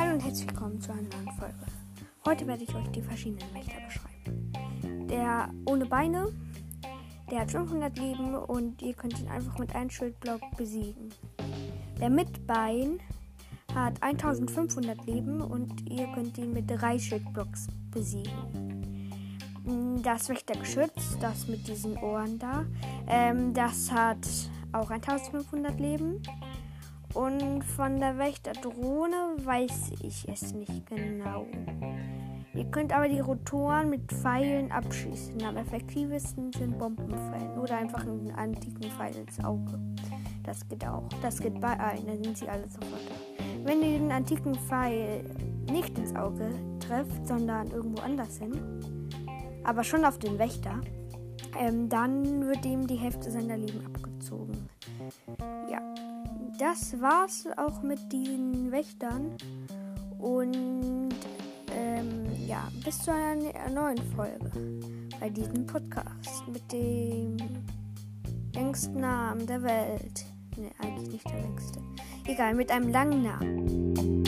Hallo und herzlich willkommen zu einer neuen Folge. Heute werde ich euch die verschiedenen Mächter beschreiben. Der ohne Beine, der hat 500 Leben und ihr könnt ihn einfach mit einem Schildblock besiegen. Der mit Bein hat 1500 Leben und ihr könnt ihn mit drei Schildblocks besiegen. Mm, das Wächtergeschütz, das mit diesen Ohren da, ähm, das hat auch 1500 Leben. Und von der Wächterdrohne weiß ich es nicht genau. Ihr könnt aber die Rotoren mit Pfeilen abschießen. Am effektivsten sind Bombenpfeilen oder einfach einen antiken Pfeil ins Auge. Das geht auch. Das geht bei allen, dann sind sie alle sofort da. Wenn ihr den antiken Pfeil nicht ins Auge trefft, sondern irgendwo anders hin, aber schon auf den Wächter, ähm, dann wird ihm die Hälfte seiner Leben abgezogen. Das war's auch mit diesen Wächtern. Und ähm, ja, bis zu einer neuen Folge bei diesem Podcast mit dem längsten Namen der Welt. Ne, eigentlich nicht der längste. Egal, mit einem langen Namen.